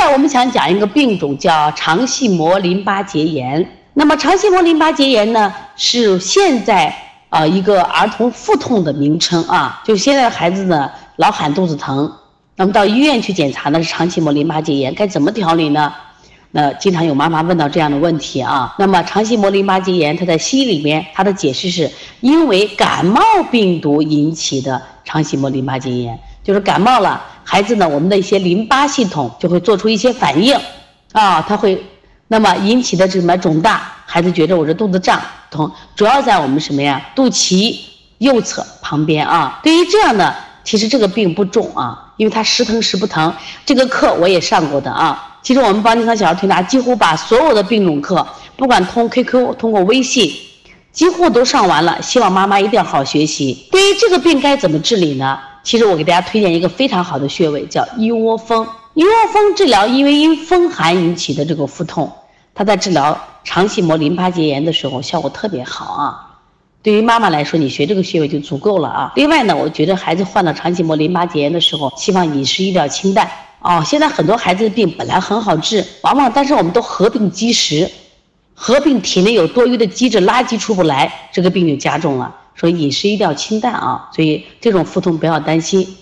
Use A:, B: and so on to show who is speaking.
A: 来我们想讲一个病种叫肠系膜淋巴结炎。那么肠系膜淋巴结炎呢，是现在啊一个儿童腹痛的名称啊，就现在的孩子呢老喊肚子疼，那么到医院去检查呢是肠系膜淋巴结炎，该怎么调理呢？那经常有妈妈问到这样的问题啊。那么肠系膜淋巴结炎，它在西医里面它的解释是因为感冒病毒引起的肠系膜淋巴结炎，就是感冒了，孩子呢我们的一些淋巴系统就会做出一些反应，啊，它会。那么引起的什么肿大，孩子觉得我这肚子胀痛，主要在我们什么呀？肚脐右侧旁边啊。对于这样的，其实这个病不重啊，因为它时疼时不疼。这个课我也上过的啊。其实我们邦尼康小儿推拿几乎把所有的病种课，不管通 QQ 通过微信，几乎都上完了。希望妈妈一定要好好学习。对于这个病该怎么治理呢？其实我给大家推荐一个非常好的穴位，叫一窝蜂。一窝蜂治疗因为因风寒引起的这个腹痛。它在治疗肠系膜淋巴结炎的时候效果特别好啊！对于妈妈来说，你学这个穴位就足够了啊。另外呢，我觉得孩子患了肠系膜淋巴结炎的时候，希望饮食一定要清淡哦。现在很多孩子的病本来很好治，往往但是我们都合并积食，合并体内有多余的机制垃圾出不来这个病就加重了。所以饮食一定要清淡啊所以这种腹痛不要担心。